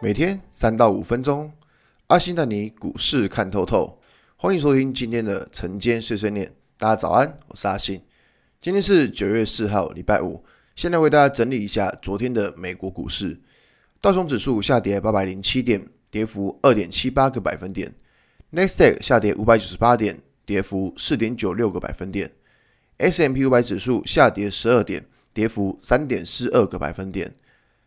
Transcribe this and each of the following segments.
每天三到五分钟，阿信带你股市看透透。欢迎收听今天的晨间碎碎念。大家早安，我是阿信。今天是九月四号，礼拜五。现在为大家整理一下昨天的美国股市。道琼指数下跌八百零七点，跌幅二点七八个百分点。纳斯达克下跌五百九十八点，跌幅四点九六个百分点。S M P 五百指数下跌十二点，跌幅三点四二个百分点。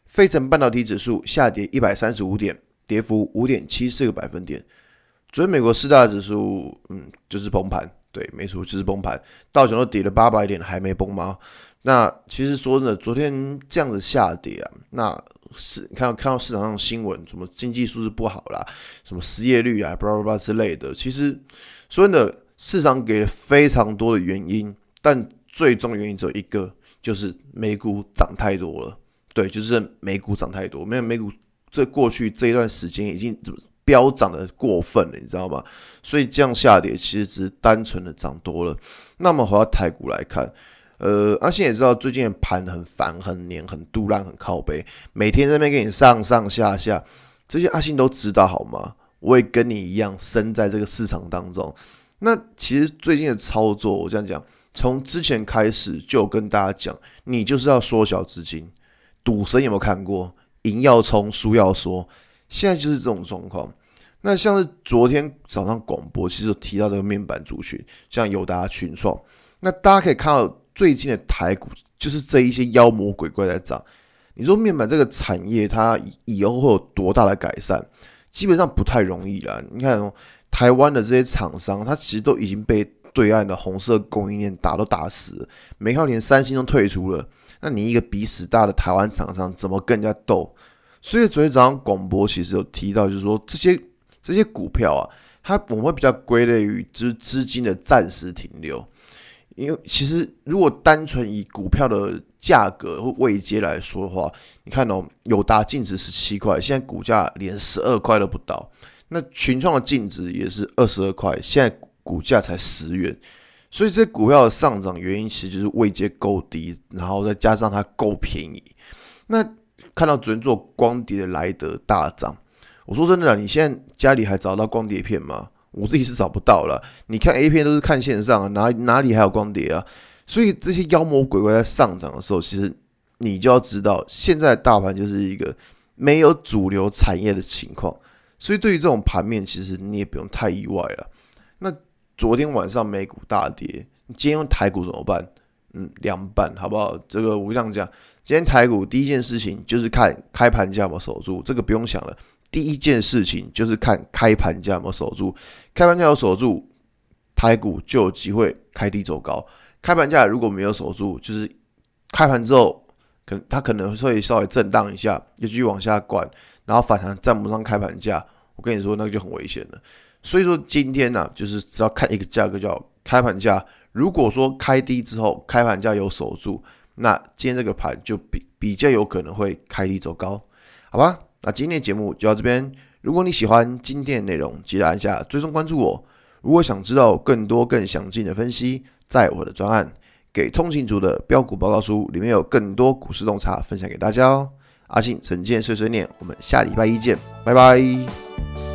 费城半导体指数下跌一百三十五点，跌幅五点七四个百分点。昨天美国四大指数，嗯，就是崩盘，对，没错，就是崩盘。道琼都跌了八百点，还没崩吗？那其实说真的，昨天这样子下跌啊，那是看到看到市场上新闻，什么经济数字不好啦，什么失业率啊，巴拉巴拉之类的。其实说真的，市场给了非常多的原因，但最终原因只有一个，就是美股涨太多了。对，就是美股涨太多，没有美股这过去这一段时间已经飙涨的过分了，你知道吗？所以这样下跌其实只是单纯的涨多了。那么回到台股来看，呃，阿信也知道最近的盘很烦、很黏、很赌烂、很靠背，每天在那边给你上上下下，这些阿信都知道好吗？我也跟你一样身在这个市场当中。那其实最近的操作，我这样讲，从之前开始就跟大家讲，你就是要缩小资金。赌神有没有看过？赢要冲，输要说，现在就是这种状况。那像是昨天早上广播，其实提到这个面板族群，像友达、群创。那大家可以看到，最近的台股就是这一些妖魔鬼怪在涨。你说面板这个产业，它以后会有多大的改善？基本上不太容易了。你看，台湾的这些厂商，它其实都已经被对岸的红色供应链打都打死了，没看连三星都退出了。那你一个鼻屎大的台湾厂商怎么跟人家斗？所以昨天早上广播其实有提到，就是说这些这些股票啊，它我们会比较归类于就是资金的暂时停留。因为其实如果单纯以股票的价格或位阶来说的话，你看哦，友达净值十七块，现在股价连十二块都不到。那群创的净值也是二十二块，现在股价才十元。所以这股票的上涨原因其实就是位阶够低，然后再加上它够便宜。那看到昨天做光碟的莱德大涨，我说真的啦，你现在家里还找到光碟片吗？我自己是找不到了。你看 A 片都是看线上，哪哪里还有光碟啊？所以这些妖魔鬼怪在上涨的时候，其实你就要知道，现在大盘就是一个没有主流产业的情况。所以对于这种盘面，其实你也不用太意外了。那。昨天晚上美股大跌，今天用台股怎么办？嗯，凉拌好不好？这个我这样讲，今天台股第一件事情就是看开盘价有没有守住，这个不用想了。第一件事情就是看开盘价有没有守住，开盘价有守住，台股就有机会开低走高。开盘价如果没有守住，就是开盘之后，可它可能会稍微震荡一下，又继续往下灌，然后反弹站不上开盘价，我跟你说那个就很危险了。所以说今天呢、就是只要看一个价格叫开盘价。如果说开低之后开盘价有守住，那今天这个盘就比比较有可能会开低走高，好吧？那今天的节目就到这边。如果你喜欢今天的内容，记得按下追踪关注我。如果想知道更多更详尽的分析，在我的专案《给通勤族的标股报告书》里面有更多股市洞察分享给大家哦。阿信晨间碎碎念，我们下礼拜一见，拜拜。